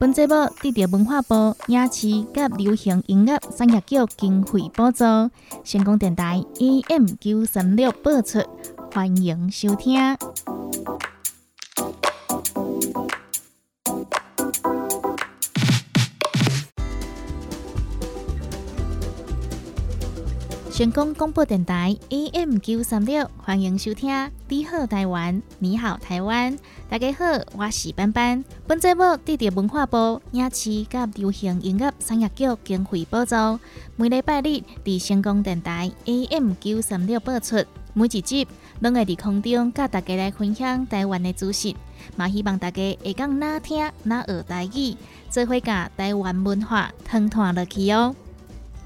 本节目得到文化部影视及流行音乐产业局经费补助，成功电台 AM 九三六播出，欢迎收听。成功广播电台 AM 九三六，欢迎收听《你好台湾》，你好台湾，大家好，我是班班。本节目得到文化部影视及流行音乐产业局经费补助，每礼拜日伫成功电台 AM 九三六播出。每一集拢会伫空中甲大家来分享台湾的资讯，嘛希望大家会讲哪听哪学台语，做伙甲台湾文化通传落去哦。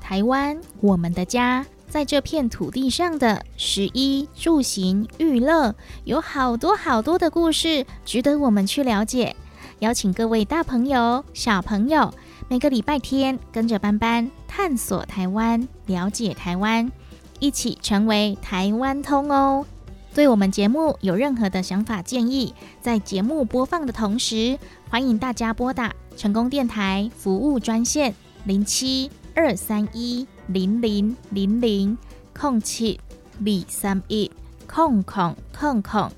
台湾，我们的家。在这片土地上的食衣住行娱乐，有好多好多的故事值得我们去了解。邀请各位大朋友、小朋友，每个礼拜天跟着班班探索台湾，了解台湾，一起成为台湾通哦。对我们节目有任何的想法建议，在节目播放的同时，欢迎大家拨打成功电台服务专线零七二三一。零零零零空七二三一空空空空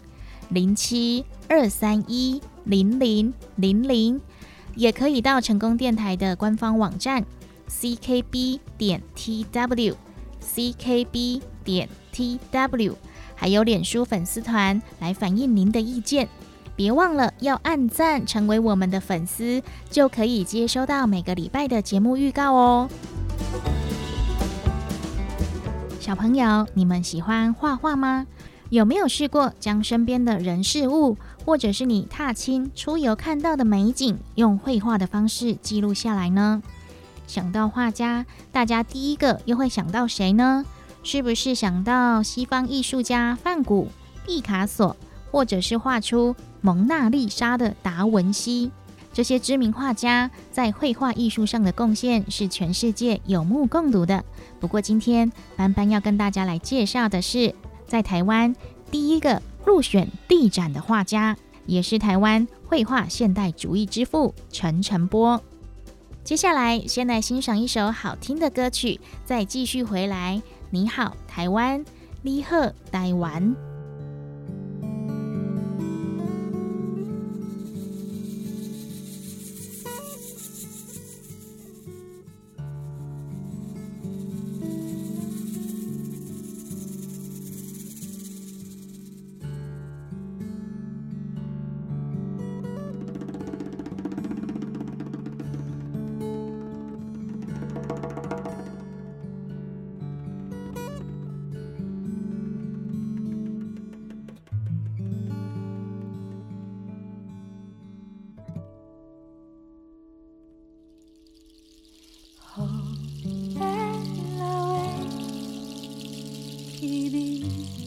零七二三一零零零零，也可以到成功电台的官方网站 ckb 点 tw ckb 点 tw，还有脸书粉丝团来反映您的意见。别忘了要按赞，成为我们的粉丝，就可以接收到每个礼拜的节目预告哦。小朋友，你们喜欢画画吗？有没有试过将身边的人事物，或者是你踏青出游看到的美景，用绘画的方式记录下来呢？想到画家，大家第一个又会想到谁呢？是不是想到西方艺术家梵谷、毕卡索，或者是画出蒙娜丽莎的达文西？这些知名画家在绘画艺术上的贡献是全世界有目共睹的。不过，今天班班要跟大家来介绍的是，在台湾第一个入选地展的画家，也是台湾绘画现代主义之父陈澄波。接下来，先来欣赏一首好听的歌曲，再继续回来。你好，台湾，你好，台湾。bikini.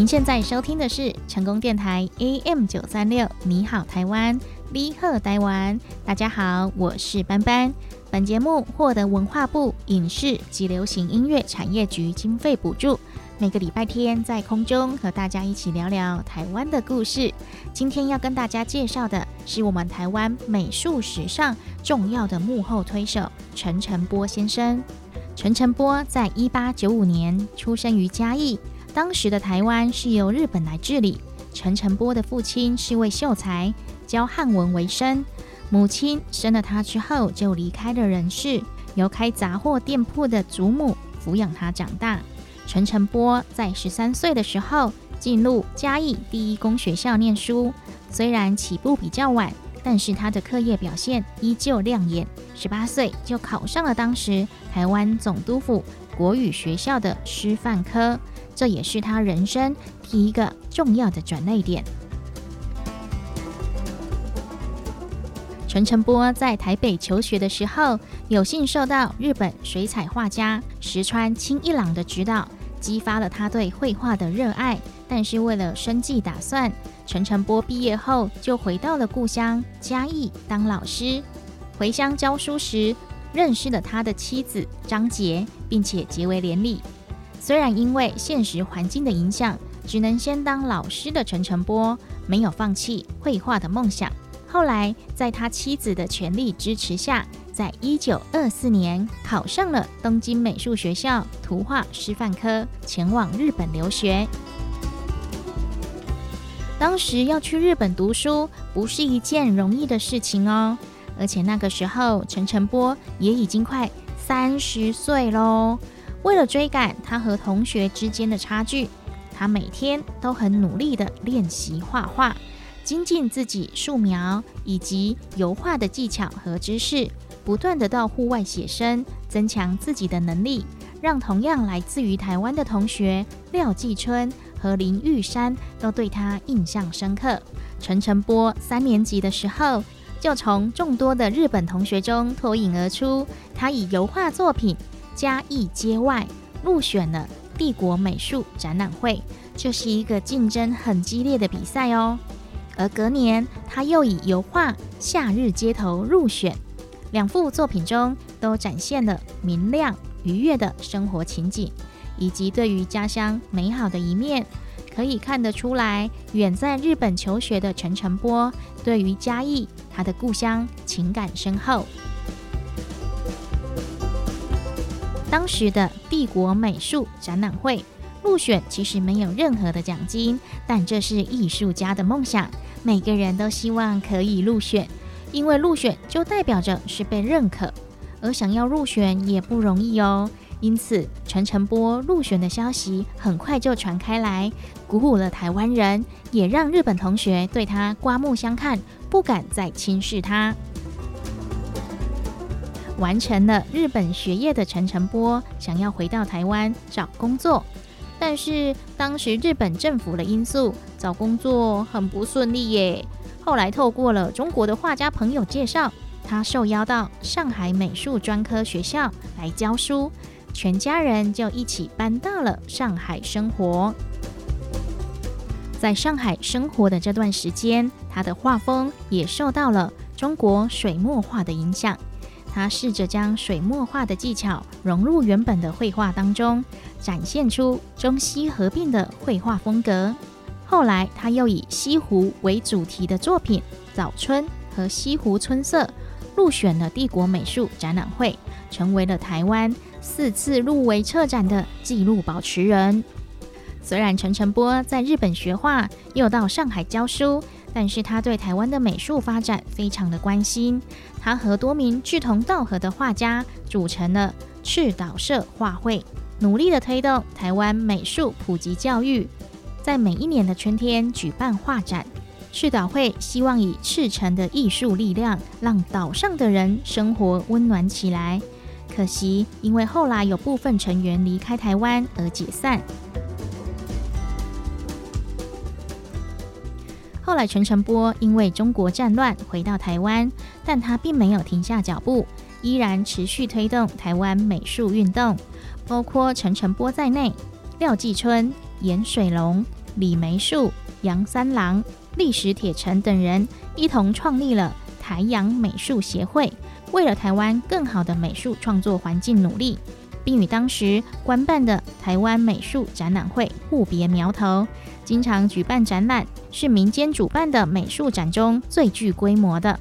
您现在收听的是成功电台 AM 九三六，你好台湾，你好台湾，大家好，我是班班。本节目获得文化部影视及流行音乐产业局经费补助，每个礼拜天在空中和大家一起聊聊台湾的故事。今天要跟大家介绍的是我们台湾美术史上重要的幕后推手陈澄波先生。陈澄波在一八九五年出生于嘉义。当时的台湾是由日本来治理。陈澄波的父亲是位秀才，教汉文为生。母亲生了他之后就离开了人世，由开杂货店铺的祖母抚养他长大。陈澄波在十三岁的时候进入嘉义第一公学校念书，虽然起步比较晚，但是他的课业表现依旧亮眼。十八岁就考上了当时台湾总督府国语学校的师范科。这也是他人生第一个重要的转捩点。陈澄波在台北求学的时候，有幸受到日本水彩画家石川清一郎的指导，激发了他对绘画的热爱。但是为了生计打算，陈澄波毕业后就回到了故乡嘉义当老师。回乡教书时，认识了他的妻子张杰，并且结为连理。虽然因为现实环境的影响，只能先当老师的陈澄波没有放弃绘画的梦想。后来，在他妻子的全力支持下，在一九二四年考上了东京美术学校图画师范科，前往日本留学。当时要去日本读书不是一件容易的事情哦，而且那个时候陈澄波也已经快三十岁喽。为了追赶他和同学之间的差距，他每天都很努力的练习画画，精进自己素描以及油画的技巧和知识，不断的到户外写生，增强自己的能力，让同样来自于台湾的同学廖继春。和林玉山都对他印象深刻。陈澄波三年级的时候，就从众多的日本同学中脱颖而出。他以油画作品《嘉义街外》入选了帝国美术展览会，这是一个竞争很激烈的比赛哦。而隔年，他又以油画《夏日街头》入选，两幅作品中都展现了明亮愉悦的生活情景。以及对于家乡美好的一面，可以看得出来，远在日本求学的陈澄波对于嘉义他的故乡情感深厚。当时的帝国美术展览会入选其实没有任何的奖金，但这是艺术家的梦想，每个人都希望可以入选，因为入选就代表着是被认可，而想要入选也不容易哦。因此，陈澄波入选的消息很快就传开来，鼓舞了台湾人，也让日本同学对他刮目相看，不敢再轻视他。完成了日本学业的陈澄波想要回到台湾找工作，但是当时日本政府的因素，找工作很不顺利耶。后来透过了中国的画家朋友介绍，他受邀到上海美术专科学校来教书。全家人就一起搬到了上海生活。在上海生活的这段时间，他的画风也受到了中国水墨画的影响。他试着将水墨画的技巧融入原本的绘画当中，展现出中西合并的绘画风格。后来，他又以西湖为主题的作品《早春》和《西湖春色》入选了帝国美术展览会，成为了台湾。四次入围策展的纪录保持人。虽然陈澄波在日本学画，又到上海教书，但是他对台湾的美术发展非常的关心。他和多名志同道合的画家组成了赤岛社画会，努力的推动台湾美术普及教育。在每一年的春天举办画展，赤岛会希望以赤诚的艺术力量，让岛上的人生活温暖起来。可惜，因为后来有部分成员离开台湾而解散。后来，陈澄波因为中国战乱回到台湾，但他并没有停下脚步，依然持续推动台湾美术运动。包括陈澄波在内，廖继春、严水龙、李梅树、杨三郎、历史铁城等人一同创立了台阳美术协会。为了台湾更好的美术创作环境努力，并与当时官办的台湾美术展览会互别苗头，经常举办展览，是民间主办的美术展中最具规模的。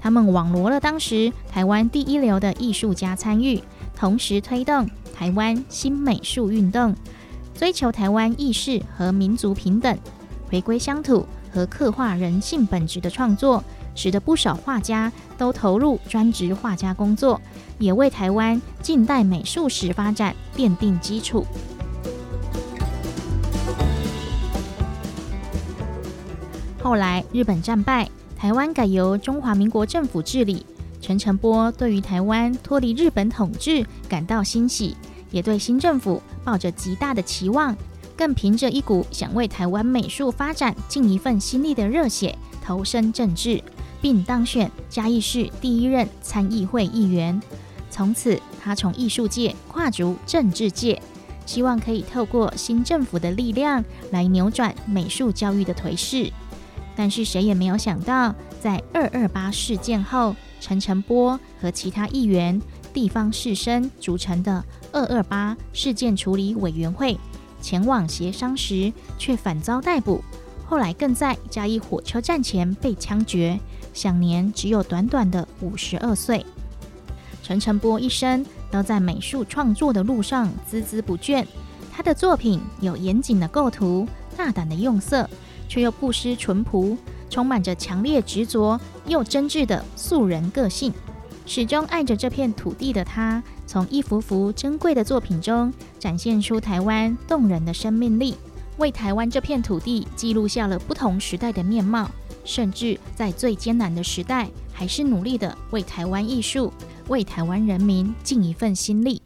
他们网罗了当时台湾第一流的艺术家参与，同时推动台湾新美术运动，追求台湾意识和民族平等，回归乡土和刻画人性本质的创作。使得不少画家都投入专职画家工作，也为台湾近代美术史发展奠定基础。后来日本战败，台湾改由中华民国政府治理。陈澄波对于台湾脱离日本统治感到欣喜，也对新政府抱着极大的期望，更凭着一股想为台湾美术发展尽一份心力的热血，投身政治。并当选嘉义市第一任参议会议员。从此，他从艺术界跨足政治界，希望可以透过新政府的力量来扭转美术教育的颓势。但是，谁也没有想到，在二二八事件后，陈澄波和其他议员、地方士绅组成的二二八事件处理委员会前往协商时，却反遭逮捕。后来更在嘉义火车站前被枪决，享年只有短短的五十二岁。陈澄波一生都在美术创作的路上孜孜不倦。他的作品有严谨的构图、大胆的用色，却又不失淳朴，充满着强烈执着又真挚的素人个性。始终爱着这片土地的他，从一幅幅珍贵的作品中展现出台湾动人的生命力。为台湾这片土地记录下了不同时代的面貌，甚至在最艰难的时代，还是努力的为台湾艺术、为台湾人民尽一份心力。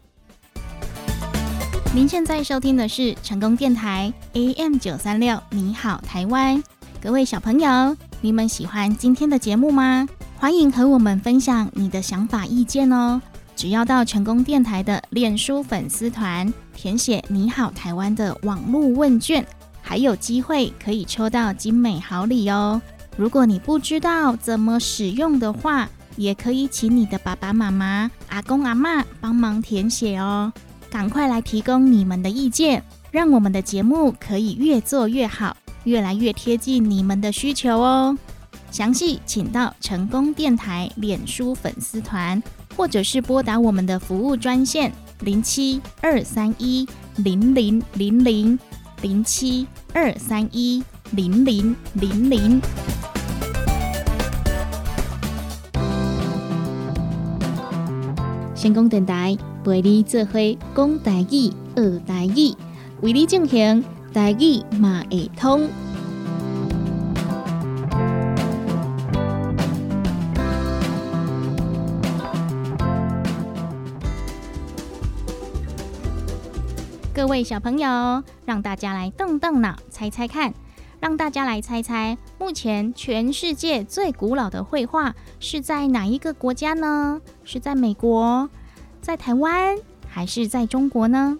您现在收听的是成功电台 AM 九三六，你好台湾，各位小朋友，你们喜欢今天的节目吗？欢迎和我们分享你的想法意见哦。只要到成功电台的脸书粉丝团填写“你好台湾”的网络问卷，还有机会可以抽到精美好礼哦。如果你不知道怎么使用的话，也可以请你的爸爸妈妈、阿公阿妈帮忙填写哦。赶快来提供你们的意见，让我们的节目可以越做越好，越来越贴近你们的需求哦。详细请到成功电台脸书粉丝团。或者是拨打我们的服务专线零七二三一零零零零零七二三一零零零零。成功电台陪你做伙讲台语、学台语，为你进行台语马会通。各位小朋友，让大家来动动脑，猜猜看，让大家来猜猜，目前全世界最古老的绘画是在哪一个国家呢？是在美国、在台湾，还是在中国呢？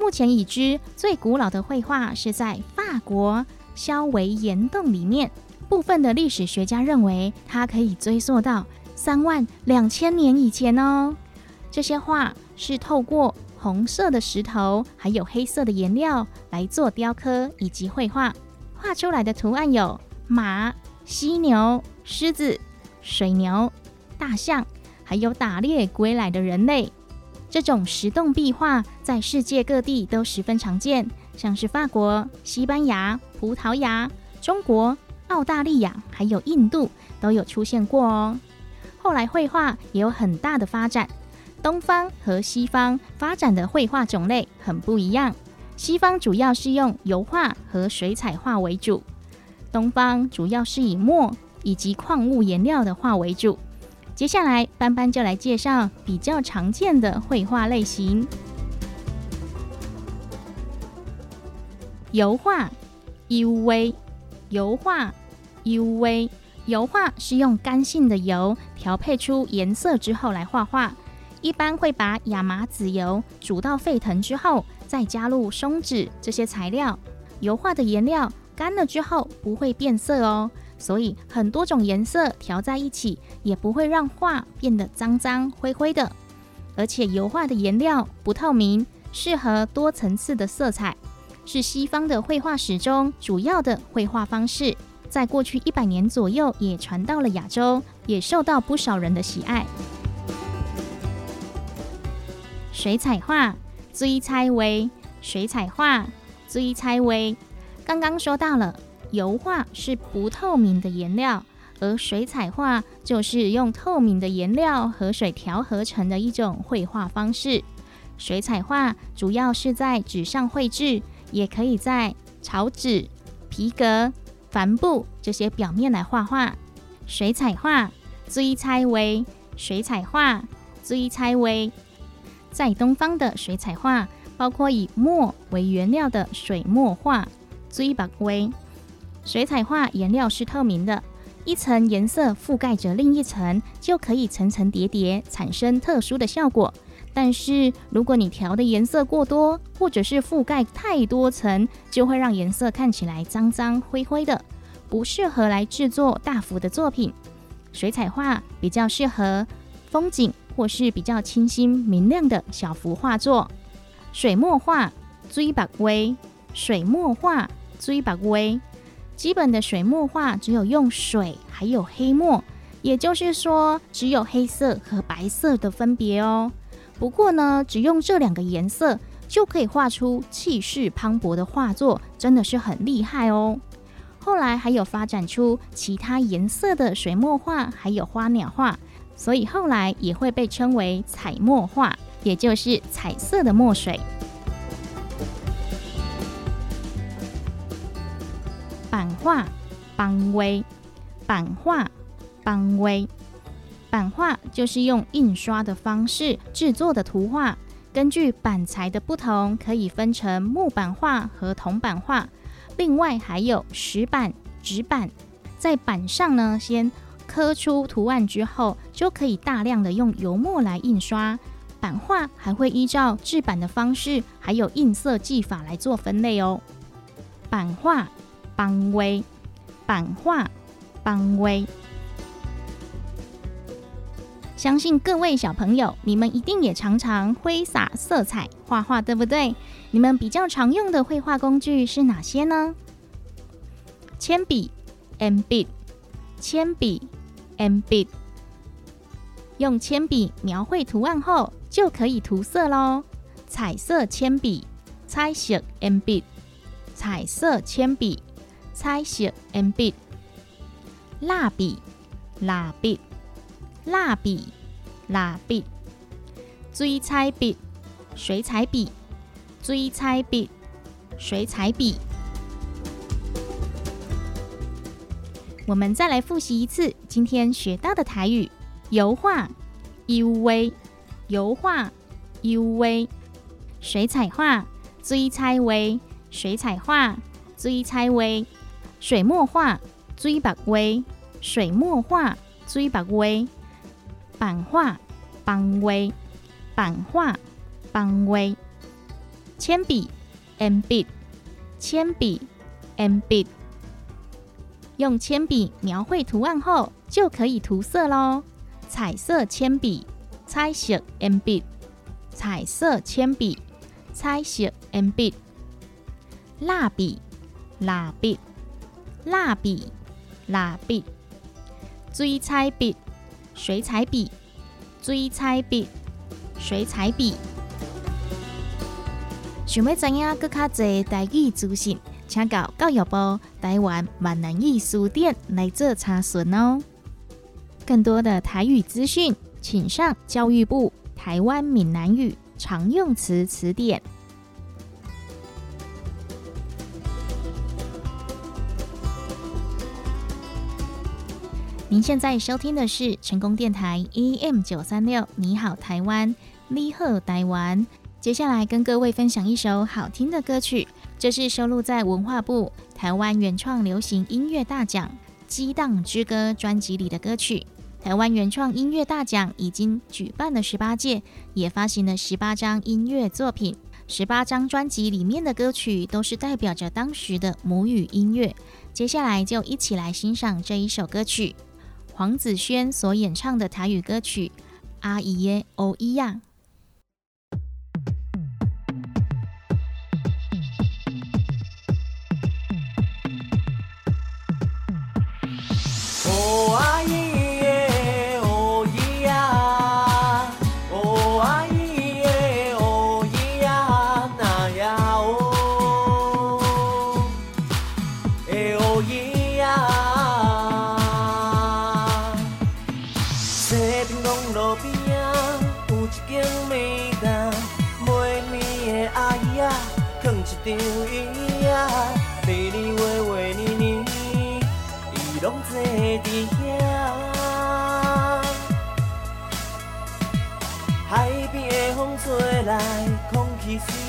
目前已知最古老的绘画是在法国肖维岩洞里面。部分的历史学家认为，它可以追溯到三万两千年以前哦。这些画是透过红色的石头，还有黑色的颜料来做雕刻以及绘画，画出来的图案有马、犀牛、狮子、水牛、大象，还有打猎归来的人类。这种石洞壁画在世界各地都十分常见，像是法国、西班牙、葡萄牙、中国、澳大利亚，还有印度都有出现过哦。后来绘画也有很大的发展。东方和西方发展的绘画种类很不一样。西方主要是用油画和水彩画为主，东方主要是以墨以及矿物颜料的画为主。接下来，班班就来介绍比较常见的绘画类型。油画，UV，油画，UV，油画是用干性的油调配出颜色之后来画画。一般会把亚麻籽油煮到沸腾之后，再加入松脂这些材料。油画的颜料干了之后不会变色哦，所以很多种颜色调在一起也不会让画变得脏脏灰灰的。而且油画的颜料不透明，适合多层次的色彩，是西方的绘画史中主要的绘画方式。在过去一百年左右，也传到了亚洲，也受到不少人的喜爱。水彩画，追猜微；水彩画，追猜微。刚刚说到了，油画是不透明的颜料，而水彩画就是用透明的颜料和水调合成的一种绘画方式。水彩画主要是在纸上绘制，也可以在草纸、皮革、帆布这些表面来画画。水彩画，追猜微；水彩画，追猜微。在东方的水彩画，包括以墨为原料的水墨画，追白微。水彩画颜料是透明的，一层颜色覆盖着另一层，就可以层层叠叠，产生特殊的效果。但是如果你调的颜色过多，或者是覆盖太多层，就会让颜色看起来脏脏灰灰的，不适合来制作大幅的作品。水彩画比较适合风景或是比较清新明亮的小幅画作。水墨画追白威，水墨画追白威。基本的水墨画只有用水还有黑墨，也就是说只有黑色和白色的分别哦。不过呢，只用这两个颜色就可以画出气势磅礴的画作，真的是很厉害哦。后来还有发展出其他颜色的水墨画，还有花鸟画，所以后来也会被称为彩墨画。也就是彩色的墨水。版画、邦威、版画、邦威、版画就是用印刷的方式制作的图画。根据板材的不同，可以分成木板画和铜板画。另外还有石板、纸板。在板上呢，先刻出图案之后，就可以大量的用油墨来印刷。版画还会依照制版的方式，还有印色技法来做分类哦。版画、邦威、版画、邦威。相信各位小朋友，你们一定也常常挥洒色彩画画，对不对？你们比较常用的绘画工具是哪些呢？铅笔 （M B）、铅笔 （M B）。用铅笔描绘图案后。就可以涂色喽。彩色铅笔，彩色铅笔，彩色铅笔，彩色铅笔。蜡笔，蜡笔，蜡笔，蜡笔。水彩笔，水彩笔，水彩笔，水彩笔。我们再来复习一次今天学到的台语：油画，UV。油画 U V，水彩画 z 彩 v，水彩画 z 彩 v，水墨画 Z 白微，水墨画 Z 白微，版画邦微，版画邦微，铅笔 M B，铅笔 M B，用铅笔描绘图案后就可以涂色喽，彩色铅笔。彩色铅笔，彩色铅笔，彩色铅笔，蜡笔，蜡笔，蜡笔，蜡笔，水彩笔，水彩笔，水彩笔，水彩笔。想要知影更较多台语资讯，请到教育部台湾闽南语书店来做查询哦。更多的台语资讯。请上教育部台湾闽南语常用词词典。您现在收听的是成功电台 AM 九三六，你好台湾，你好台湾。接下来跟各位分享一首好听的歌曲，这是收录在文化部台湾原创流行音乐大奖《激荡之歌》专辑里的歌曲。台湾原创音乐大奖已经举办了十八届，也发行了十八张音乐作品。十八张专辑里面的歌曲都是代表着当时的母语音乐。接下来就一起来欣赏这一首歌曲，黄子轩所演唱的台语歌曲《阿姨耶哦咿呀》。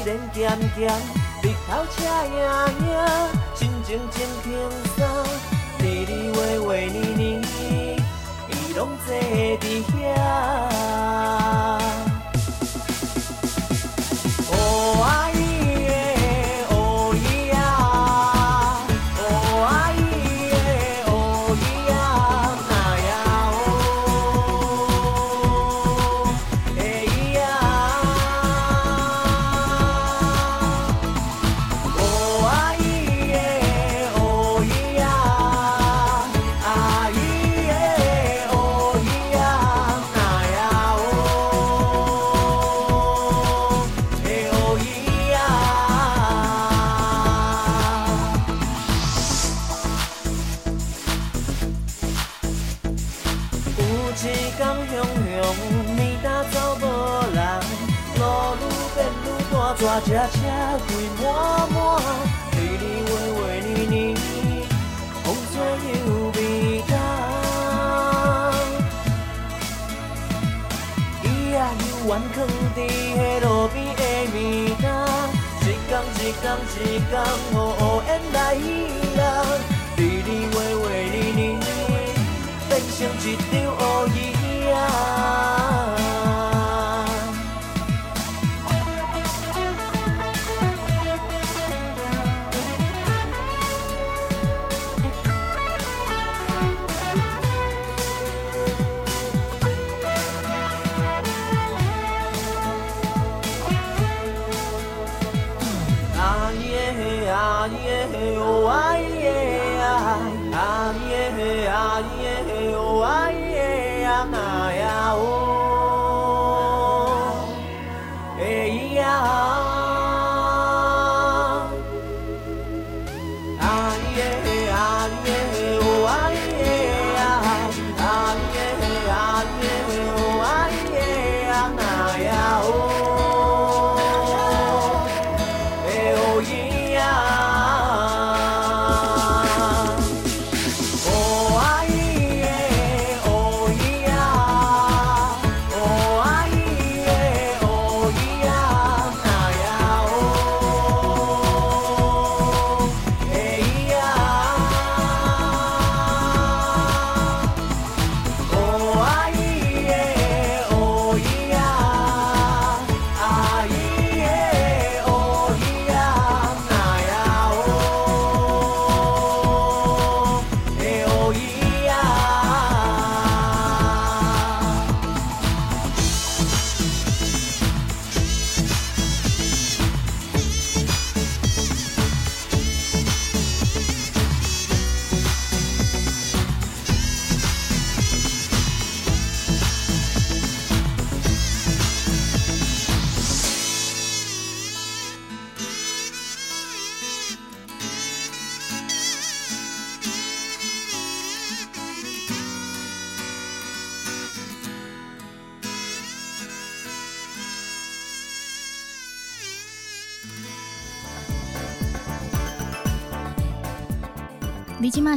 然咸咸，日头赤影影，心情真轻松。日日月月年年，伊拢坐伫遐。纸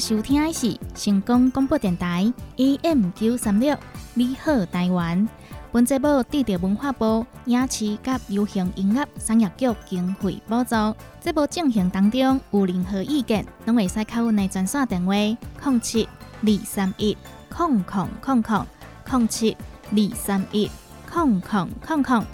收听的是成功广播电台 AM 九三六，你好台湾。本节目得到文化部影视及流行音乐产业局经费补助。节目进行当中有任何意见，拢会使靠阮的专线电话：零七二三一空空空空零七二三一空空空空。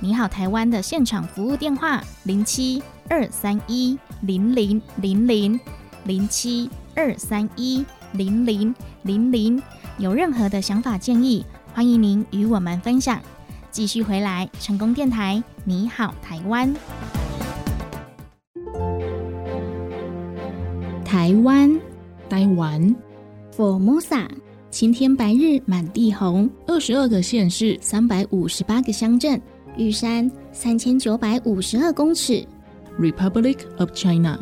你好，台湾的现场服务电话：零七二三一零零零零。零七二三一零零零零，有任何的想法建议，欢迎您与我们分享。继续回来，成功电台，你好，台湾。台湾，台湾。佛摩萨，晴天白日满地红，二十二个县市，三百五十八个乡镇，玉山三千九百五十二公尺，Republic of China，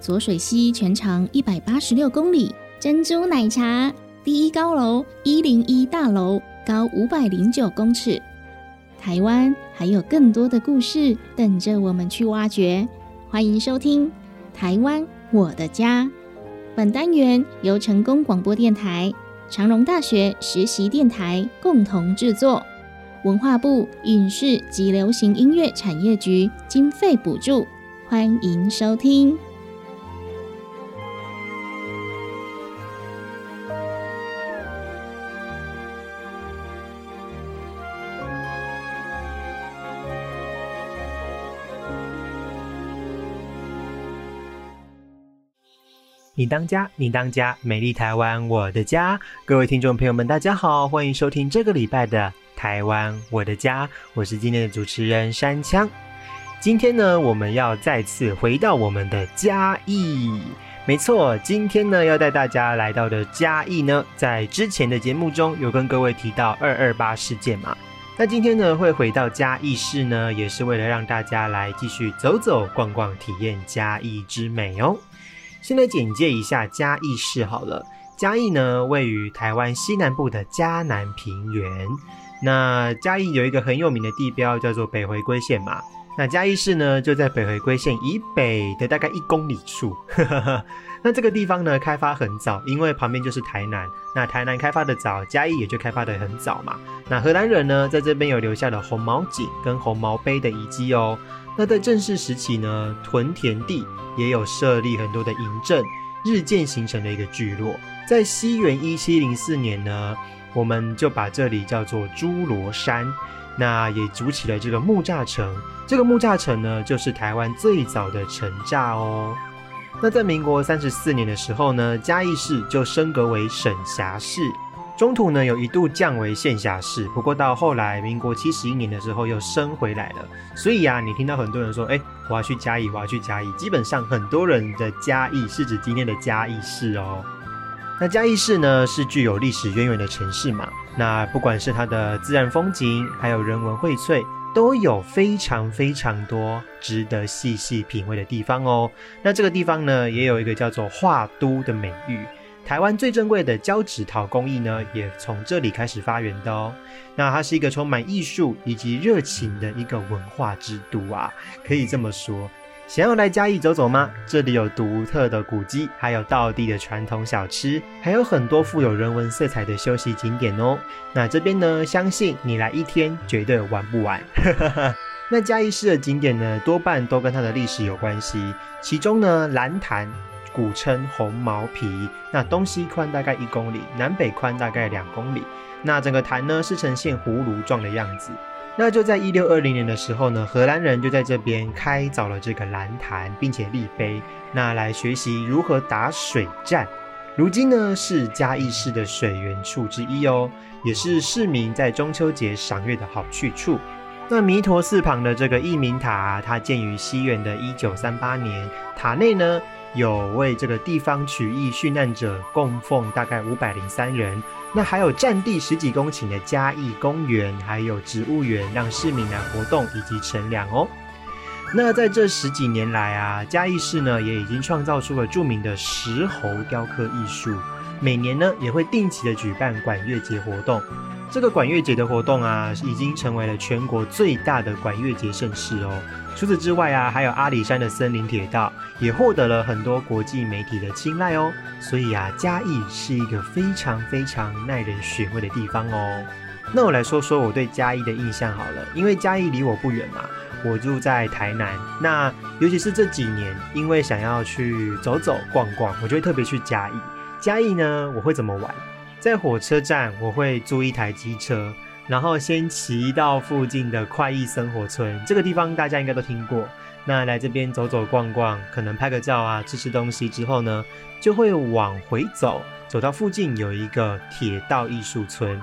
左水溪全长一百八十六公里，珍珠奶茶第一高楼一零一大楼高五百零九公尺。台湾还有更多的故事等着我们去挖掘，欢迎收听《台湾我的家》。本单元由成功广播电台、长荣大学实习电台共同制作，文化部影视及流行音乐产业局经费补助，欢迎收听。你当家，你当家，美丽台湾，我的家。各位听众朋友们，大家好，欢迎收听这个礼拜的《台湾我的家》，我是今天的主持人山枪。今天呢，我们要再次回到我们的嘉义。没错，今天呢要带大家来到的嘉义呢，在之前的节目中有跟各位提到二二八事件嘛。那今天呢会回到嘉义市呢，也是为了让大家来继续走走逛逛，体验嘉义之美哦。先来简介一下嘉义市好了。嘉义呢位于台湾西南部的嘉南平原。那嘉义有一个很有名的地标叫做北回归线嘛。那嘉义市呢，就在北回归线以北的大概一公里处。那这个地方呢，开发很早，因为旁边就是台南。那台南开发的早，嘉义也就开发的很早嘛。那荷兰人呢，在这边有留下了红毛井跟红毛碑的遗迹哦。那在正式时期呢，屯田地也有设立很多的营镇，日渐形成的一个聚落。在西元一七零四年呢，我们就把这里叫做侏罗山，那也筑起了这个木栅城。这个木栅城呢，就是台湾最早的城栅哦。那在民国三十四年的时候呢，嘉义市就升格为省辖市，中途呢有一度降为县辖市，不过到后来民国七十一年的时候又升回来了。所以呀，你听到很多人说，哎，我要去嘉义，我要去嘉义，基本上很多人的嘉义是指今天的嘉义市哦。那嘉义市呢是具有历史渊源的城市嘛，那不管是它的自然风景，还有人文荟萃。都有非常非常多值得细细品味的地方哦。那这个地方呢，也有一个叫做画都的美誉。台湾最珍贵的胶纸陶工艺呢，也从这里开始发源的哦。那它是一个充满艺术以及热情的一个文化之都啊，可以这么说。想要来嘉义走走吗？这里有独特的古迹，还有道地的传统小吃，还有很多富有人文色彩的休息景点哦。那这边呢，相信你来一天绝对玩不完。那嘉义市的景点呢，多半都跟它的历史有关系。其中呢，蓝潭古称红毛皮，那东西宽大概一公里，南北宽大概两公里。那整个潭呢，是呈现葫芦状的样子。那就在一六二零年的时候呢，荷兰人就在这边开凿了这个蓝潭，并且立碑，那来学习如何打水战。如今呢，是嘉义市的水源处之一哦，也是市民在中秋节赏月的好去处。那弥陀寺旁的这个义民塔，它建于西元的一九三八年，塔内呢有为这个地方曲艺殉难者供奉大概五百零三人。那还有占地十几公顷的嘉义公园，还有植物园，让市民来活动以及乘凉哦。那在这十几年来啊，嘉义市呢也已经创造出了著名的石猴雕刻艺术，每年呢也会定期的举办管乐节活动。这个管乐节的活动啊，已经成为了全国最大的管乐节盛事哦。除此之外啊，还有阿里山的森林铁道也获得了很多国际媒体的青睐哦。所以啊，嘉义是一个非常非常耐人寻味的地方哦。那我来说说我对嘉义的印象好了，因为嘉义离我不远嘛，我住在台南。那尤其是这几年，因为想要去走走逛逛，我就会特别去嘉义。嘉义呢，我会怎么玩？在火车站，我会租一台机车，然后先骑到附近的快意生活村。这个地方大家应该都听过。那来这边走走逛逛，可能拍个照啊，吃吃东西之后呢，就会往回走，走到附近有一个铁道艺术村。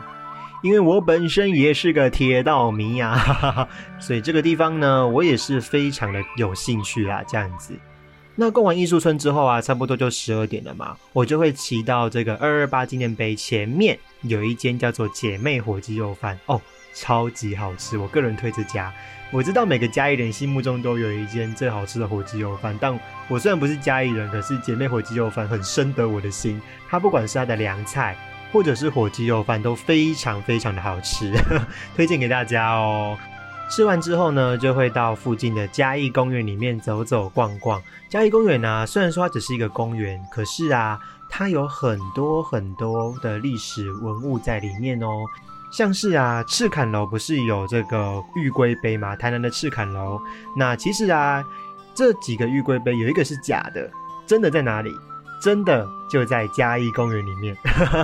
因为我本身也是个铁道迷呀，所以这个地方呢，我也是非常的有兴趣啦，这样子。那逛完艺术村之后啊，差不多就十二点了嘛，我就会骑到这个二二八纪念碑前面，有一间叫做姐妹火鸡肉饭哦，超级好吃，我个人推这家。我知道每个嘉义人心目中都有一间最好吃的火鸡肉饭，但我虽然不是嘉义人，可是姐妹火鸡肉饭很深得我的心。它不管是它的凉菜，或者是火鸡肉饭，都非常非常的好吃，推荐给大家哦。吃完之后呢，就会到附近的嘉义公园里面走走逛逛。嘉义公园呢，虽然说它只是一个公园，可是啊，它有很多很多的历史文物在里面哦。像是啊，赤坎楼不是有这个玉龟碑吗？台南的赤坎楼。那其实啊，这几个玉龟碑有一个是假的，真的在哪里？真的就在嘉义公园里面，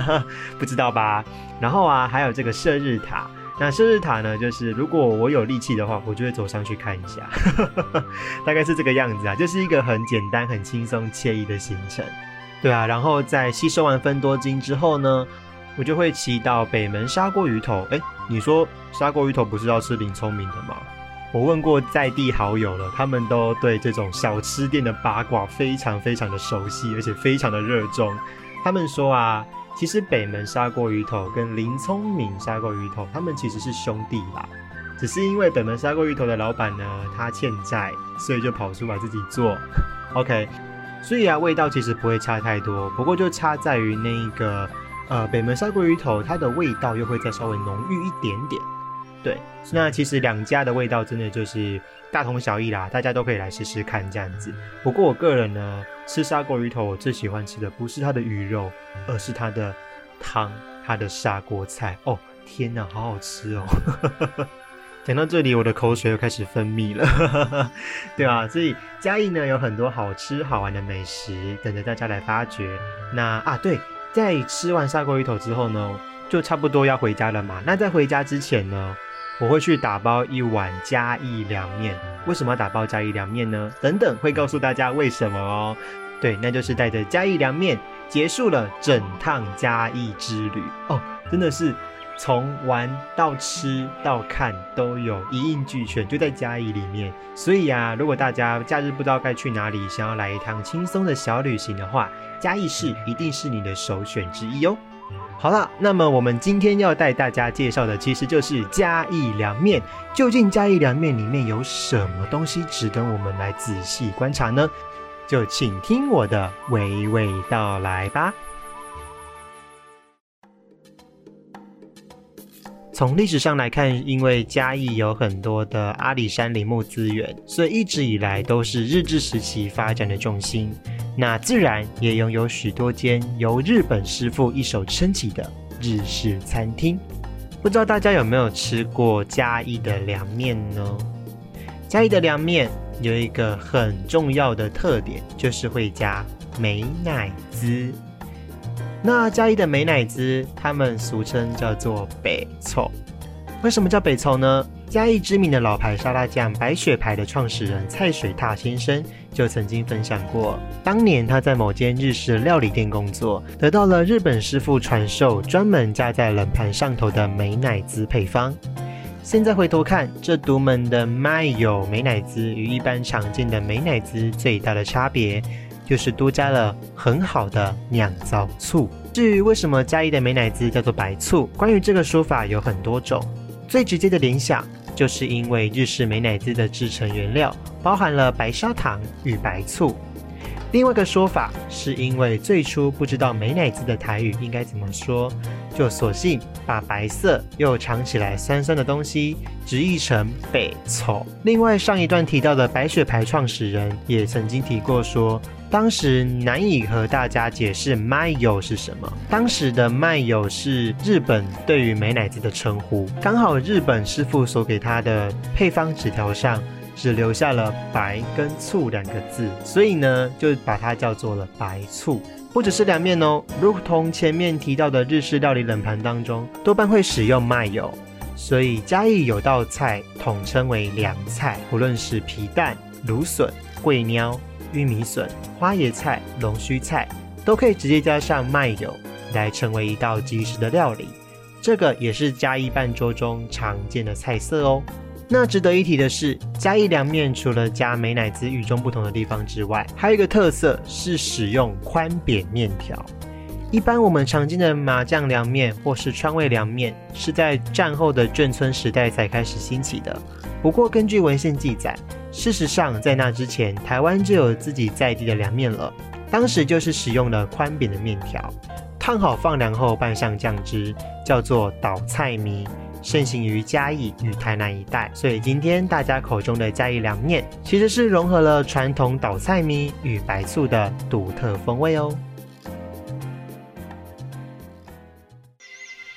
不知道吧？然后啊，还有这个射日塔。那生日塔呢？就是如果我有力气的话，我就会走上去看一下，大概是这个样子啊，就是一个很简单、很轻松、惬意的行程。对啊，然后在吸收完分多金之后呢，我就会骑到北门砂锅鱼头。哎，你说砂锅鱼头不是要吃林聪明的吗？我问过在地好友了，他们都对这种小吃店的八卦非常非常的熟悉，而且非常的热衷。他们说啊。其实北门砂锅鱼头跟林聪明砂锅鱼头，他们其实是兄弟啦。只是因为北门砂锅鱼头的老板呢，他欠债，所以就跑出来自己做。OK，所以啊，味道其实不会差太多，不过就差在于那个呃北门砂锅鱼头，它的味道又会再稍微浓郁一点点。对，那其实两家的味道真的就是大同小异啦，大家都可以来试试看这样子。不过我个人呢，吃砂锅鱼头，我最喜欢吃的不是它的鱼肉，而是它的汤，它的砂锅菜。哦，天哪，好好吃哦！讲到这里，我的口水又开始分泌了，对啊，所以嘉义呢有很多好吃好玩的美食等着大家来发掘。那啊，对，在吃完砂锅鱼头之后呢，就差不多要回家了嘛。那在回家之前呢，我会去打包一碗嘉义凉面。为什么要打包嘉义凉面呢？等等会告诉大家为什么哦。对，那就是带着嘉义凉面结束了整趟嘉义之旅哦，真的是。从玩到吃到看都有一应俱全，就在嘉义里面。所以啊，如果大家假日不知道该去哪里，想要来一趟轻松的小旅行的话，嘉义市一定是你的首选之一哦。好了，那么我们今天要带大家介绍的其实就是嘉义凉面。究竟嘉义凉面里面有什么东西值得我们来仔细观察呢？就请听我的娓娓道来吧。从历史上来看，因为嘉义有很多的阿里山林木资源，所以一直以来都是日治时期发展的重心。那自然也拥有许多间由日本师傅一手撑起的日式餐厅。不知道大家有没有吃过嘉义的凉面呢？嘉义的凉面有一个很重要的特点，就是会加美乃滋。那嘉义的美乃滋，他们俗称叫做北凑。为什么叫北凑呢？嘉义知名的老牌沙拉酱白雪牌的创始人蔡水踏先生就曾经分享过，当年他在某间日式料理店工作，得到了日本师傅传授专门加在冷盘上头的美乃滋配方。现在回头看，这独门的麦有美乃滋与一般常见的美乃滋最大的差别。就是多加了很好的酿造醋。至于为什么嘉义的美乃滋叫做白醋，关于这个说法有很多种。最直接的联想，就是因为日式美乃滋的制成原料包含了白砂糖与白醋。另外一个说法，是因为最初不知道美乃滋的台语应该怎么说，就索性把白色又尝起来酸酸的东西直译成北醋。另外上一段提到的白雪牌创始人也曾经提过说。当时难以和大家解释“麦油”是什么。当时的“麦油”是日本对于美乃滋的称呼。刚好日本师傅所给他的配方纸条上只留下了“白”跟“醋”两个字，所以呢就把它叫做了白醋。不只是凉面哦，如同前面提到的日式料理冷盘当中，多半会使用麦油，所以嘉义有道菜统称为凉菜，不论是皮蛋、芦笋、桂鸟。玉米笋、花椰菜、龙须菜都可以直接加上麦油来成为一道即食的料理，这个也是嘉义半桌中常见的菜色哦。那值得一提的是，嘉义凉面除了加美乃滋与众不同的地方之外，还有一个特色是使用宽扁面条。一般我们常见的麻酱凉面或是川味凉面是在战后的眷村时代才开始兴起的。不过根据文献记载。事实上，在那之前，台湾就有自己在地的凉面了。当时就是使用了宽扁的面条，烫好放凉后拌上酱汁，叫做倒菜米，盛行于嘉义与台南一带。所以今天大家口中的嘉义凉面，其实是融合了传统倒菜米与白醋的独特风味哦。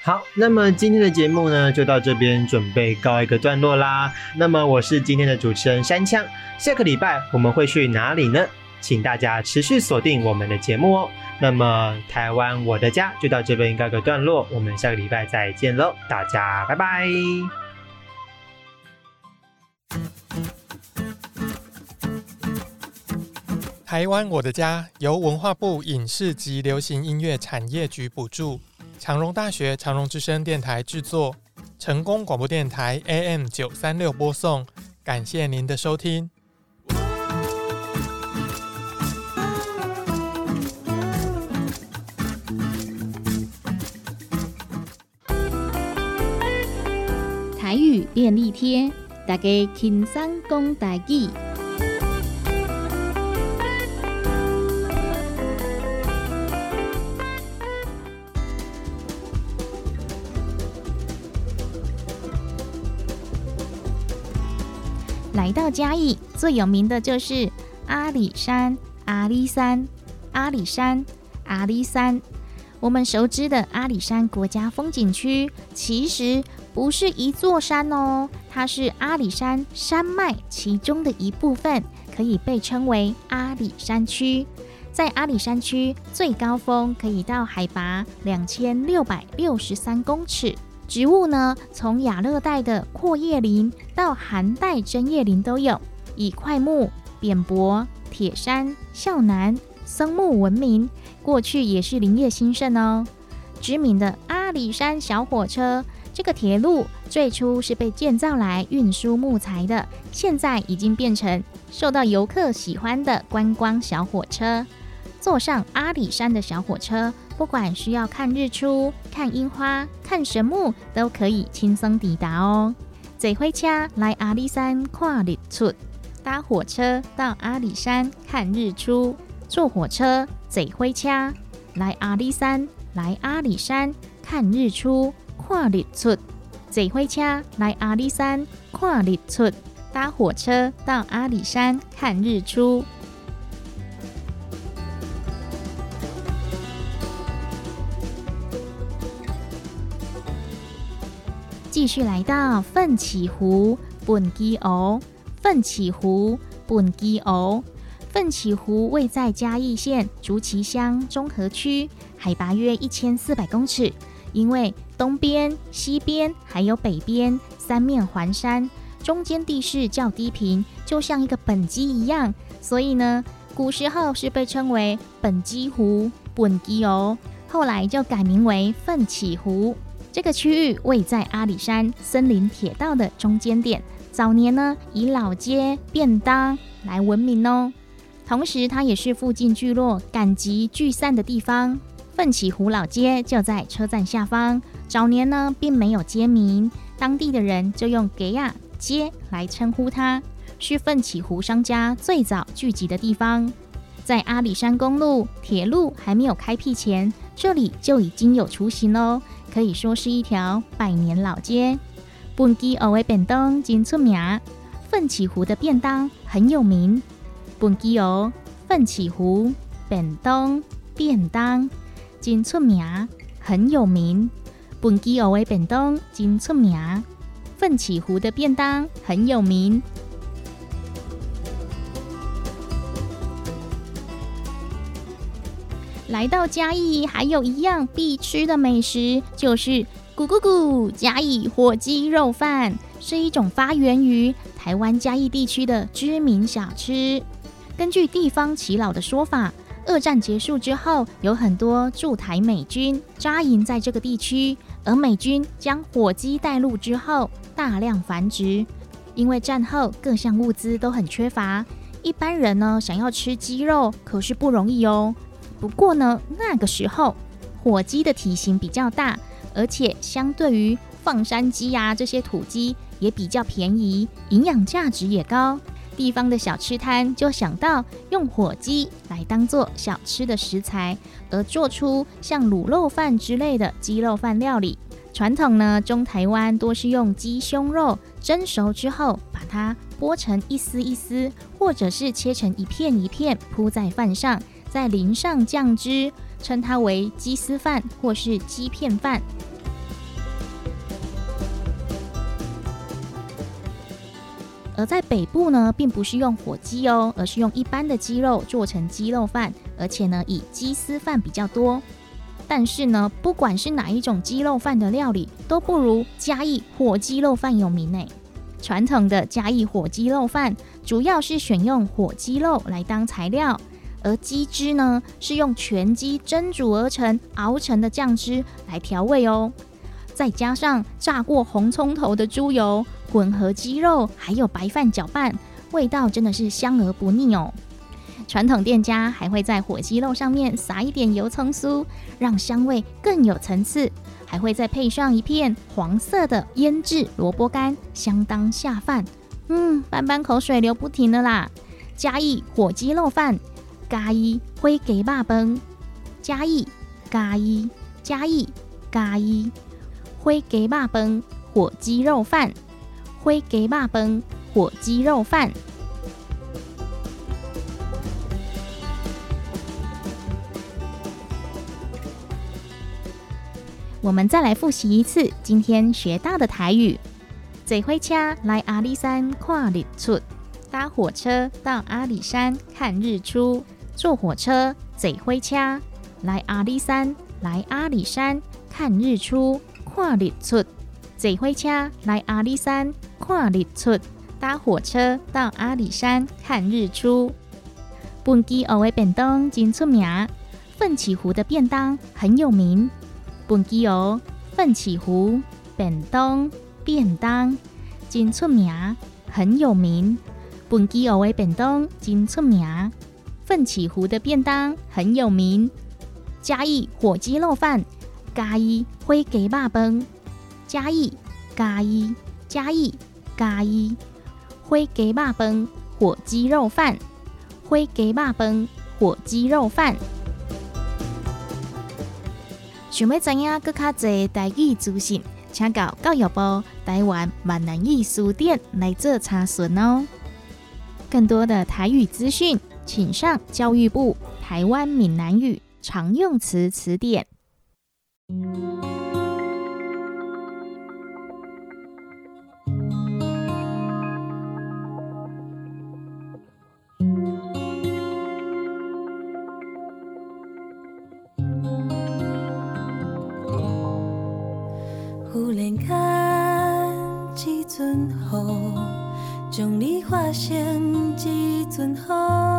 好，那么今天的节目呢，就到这边准备告一个段落啦。那么我是今天的主持人山枪，下个礼拜我们会去哪里呢？请大家持续锁定我们的节目哦。那么台湾我的家就到这边告个段落，我们下个礼拜再见喽，大家拜拜。台湾我的家由文化部影视及流行音乐产业局补助。长荣大学长荣之声电台制作，成功广播电台 AM 九三六播送，感谢您的收听。台语便利贴，大家轻松讲台语。来到嘉义，最有名的就是阿里山、阿里山、阿里山、阿里山。我们熟知的阿里山国家风景区，其实不是一座山哦，它是阿里山山脉其中的一部分，可以被称为阿里山区。在阿里山区，最高峰可以到海拔两千六百六十三公尺。植物呢，从亚热带的阔叶林到寒带针叶林都有，以块木、扁柏、铁杉、孝楠、松木闻名。过去也是林业兴盛哦。知名的阿里山小火车，这个铁路最初是被建造来运输木材的，现在已经变成受到游客喜欢的观光小火车。坐上阿里山的小火车，不管需要看日出、看樱花、看神木，都可以轻松抵达哦。坐火车来阿里山看日出，搭火车到阿里山看日出，坐火车。坐火车来阿里山，来阿里山看日出、看日出。坐火车来阿里山看日出，搭火车到阿里山看日出。继续来到奋起湖本基湖，奋起湖本基湖。奋起湖位在嘉义县竹崎乡中和区，海拔约一千四百公尺。因为东边、西边还有北边三面环山，中间地势较低平，就像一个本基一样，所以呢，古时候是被称为本基湖、本基哦。后来就改名为奋起湖。这个区域位在阿里山森林铁道的中间点，早年呢以老街、便当来闻名哦。同时，它也是附近聚落赶集聚散的地方。奋起湖老街就在车站下方。早年呢，并没有街名，当地的人就用“给亚街”来称呼它，是奋起湖商家最早聚集的地方。在阿里山公路铁路还没有开辟前，这里就已经有雏形喽，可以说是一条百年老街。本地偶为便当真出名，奋起湖的便当很有名。本基哦，奋起湖便当便当真出名，很有名。本基哦的便当真出名，奋起湖的便当很有名。来到嘉义，还有一样必吃的美食，就是咕咕咕嘉义火鸡肉饭，是一种发源于台湾嘉义地区的知名小吃。根据地方耆老的说法，二战结束之后，有很多驻台美军扎营在这个地区，而美军将火鸡带入之后，大量繁殖。因为战后各项物资都很缺乏，一般人呢想要吃鸡肉可是不容易哦。不过呢，那个时候火鸡的体型比较大，而且相对于放山鸡呀这些土鸡也比较便宜，营养价值也高。地方的小吃摊就想到用火鸡来当做小吃的食材，而做出像卤肉饭之类的鸡肉饭料理。传统呢，中台湾多是用鸡胸肉蒸熟之后，把它剥成一丝一丝，或者是切成一片一片铺在饭上，再淋上酱汁，称它为鸡丝饭或是鸡片饭。而在北部呢，并不是用火鸡哦，而是用一般的鸡肉做成鸡肉饭，而且呢，以鸡丝饭比较多。但是呢，不管是哪一种鸡肉饭的料理，都不如嘉义火鸡肉饭有名呢。传统的嘉义火鸡肉饭，主要是选用火鸡肉来当材料，而鸡汁呢，是用全鸡蒸煮而成、熬成的酱汁来调味哦。再加上炸过红葱头的猪油，混合鸡肉还有白饭搅拌，味道真的是香而不腻哦。传统店家还会在火鸡肉上面撒一点油葱酥，让香味更有层次，还会再配上一片黄色的腌制萝卜干，相当下饭。嗯，斑斑口水流不停了啦！嘉义火鸡肉饭，嘉义灰给霸崩，嘉义嘉义嘉义嘉义。灰鸡肉饭，火鸡肉饭，灰鸡肉饭，火鸡肉饭。我们再来复习一次今天学到的台语：坐火车来阿里山看日出，搭火车到阿里山看日出。坐火车，坐火车来阿里山，来阿里山看日出，看日出。坐火车来阿里山看日出，搭火车到阿里山看日出。本基偶的便当真出名，奋起湖的便当很有名。本基欧奋起湖便当便当真出名，很有名。本基偶的便当真出名，奋起湖的便当很有名。嘉义火鸡肉饭，嘉义灰鸡肉饭。嘉义，嘉义，嘉义，嘉义，灰鸡肉饭，火鸡肉饭，火鸡肉饭，火鸡肉饭。想要知影更较侪台语资讯，请到教育部台湾闽南语书店来做查询哦。更多的台语资讯，请上教育部台湾闽南语常用词词典。忽然间，一阵雨，将你化成一阵雨，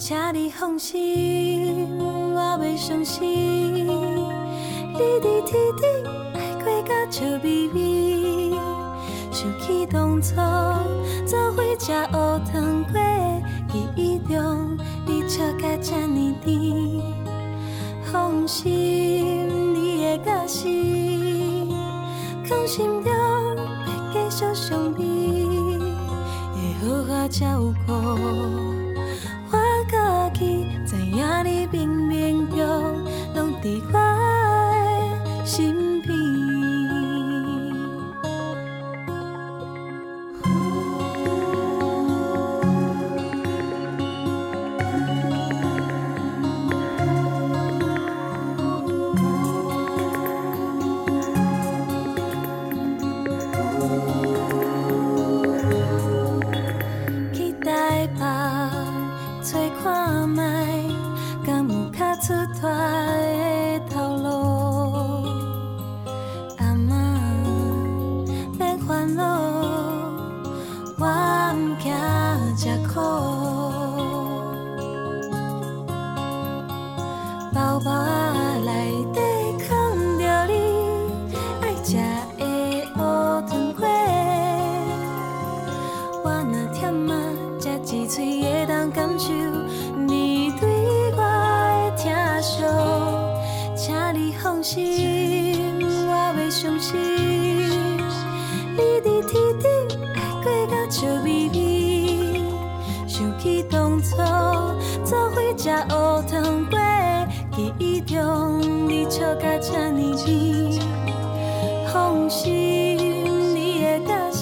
请你放心，我袂伤心。你伫天顶爱过甲笑眯眯，想起当初做伙食乌糖粿，记忆中你笑甲这呢甜。放心，你的假死，放心中要继续相依，会好好照顾，你冰冰中拢伫我心，你的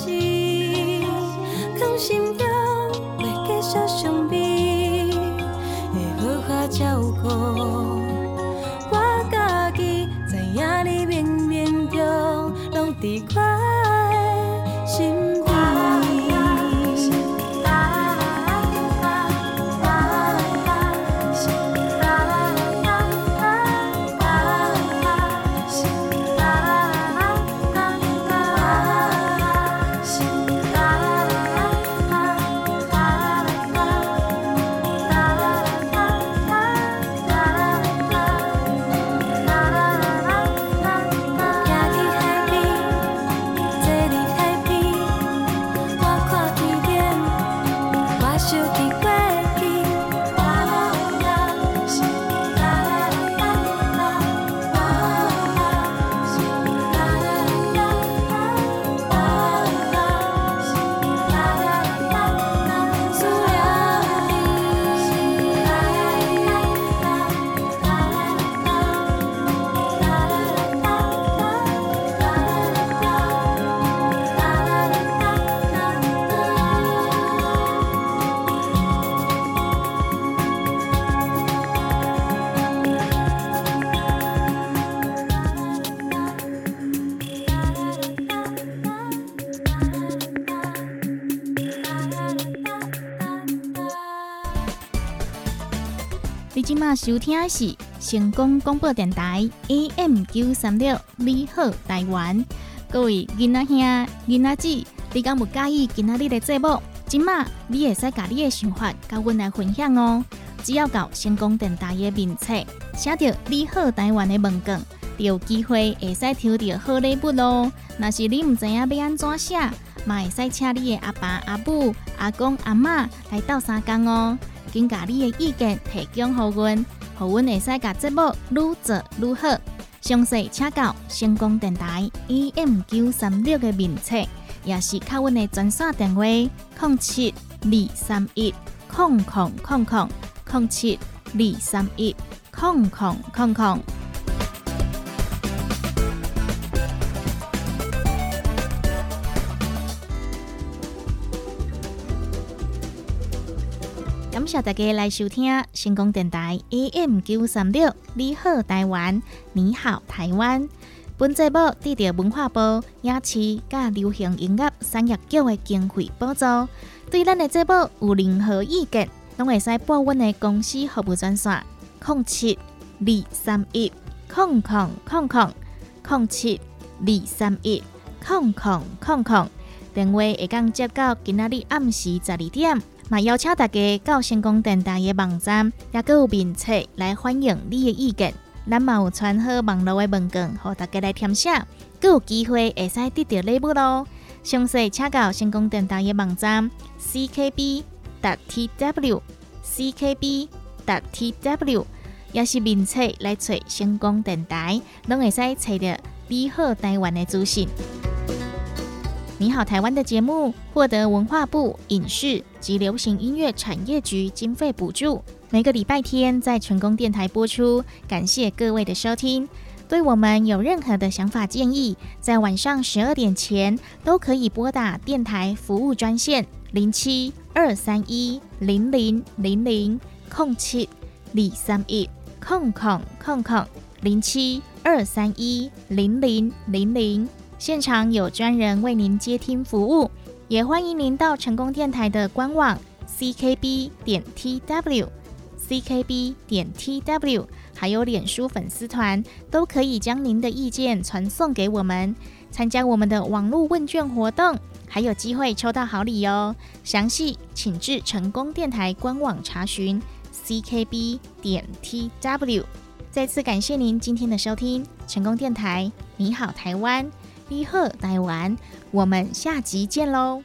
收听是成功广播电台 AM 九三六，你好台湾。各位囡仔兄、囡仔姊，你敢有介意今仔日的节目？今麦你会使甲你的想法甲阮来分享哦。只要到成功电台的名册，写着“你好台湾”的文卷，就有机会会使抽到好礼物咯。若是你毋知影要安怎写，嘛会使请你的阿爸、阿母、阿公、阿嬷来斗相共哦。请甲你的意见提供给阮，互阮会使甲节目愈做愈好。详细请教成功电台 AM 九三六的名册，也是靠阮的专线电话：零七二三一零零零零零七二三一零零零零。谢大家来收听星光电台 AM 九三六，你好台湾，你好台湾。本节目得到文化部影视甲流行音乐产业局的经费补助。对咱的节目有任何意见，拢会使拨阮的公司服务专线：零七二三一空空空空零七二三一空空空空。电话会讲接到今仔日暗时十二点。嘛，邀请大家到成功电台的网站，也个有名册来欢迎你的意见。咱嘛有传好网络的文件，和大家来填写，更有机会会使得到礼物咯。详细请到成功电台的网站 ckb.tw ckb.tw 也是名册来找成功电台，拢会使找到美好台湾的资讯。你好，台湾的节目获得文化部影视及流行音乐产业局经费补助，每个礼拜天在成功电台播出。感谢各位的收听。对我们有任何的想法建议，在晚上十二点前都可以拨打电台服务专线零七二三一零零零零空七李三一空空空空零七二三一零零零零。现场有专人为您接听服务，也欢迎您到成功电台的官网 ckb 点 tw ckb 点 tw，还有脸书粉丝团，都可以将您的意见传送给我们，参加我们的网络问卷活动，还有机会抽到好礼哦。详细请至成功电台官网查询 ckb 点 tw。再次感谢您今天的收听，成功电台，你好台湾。你好，台湾，我们下集见喽。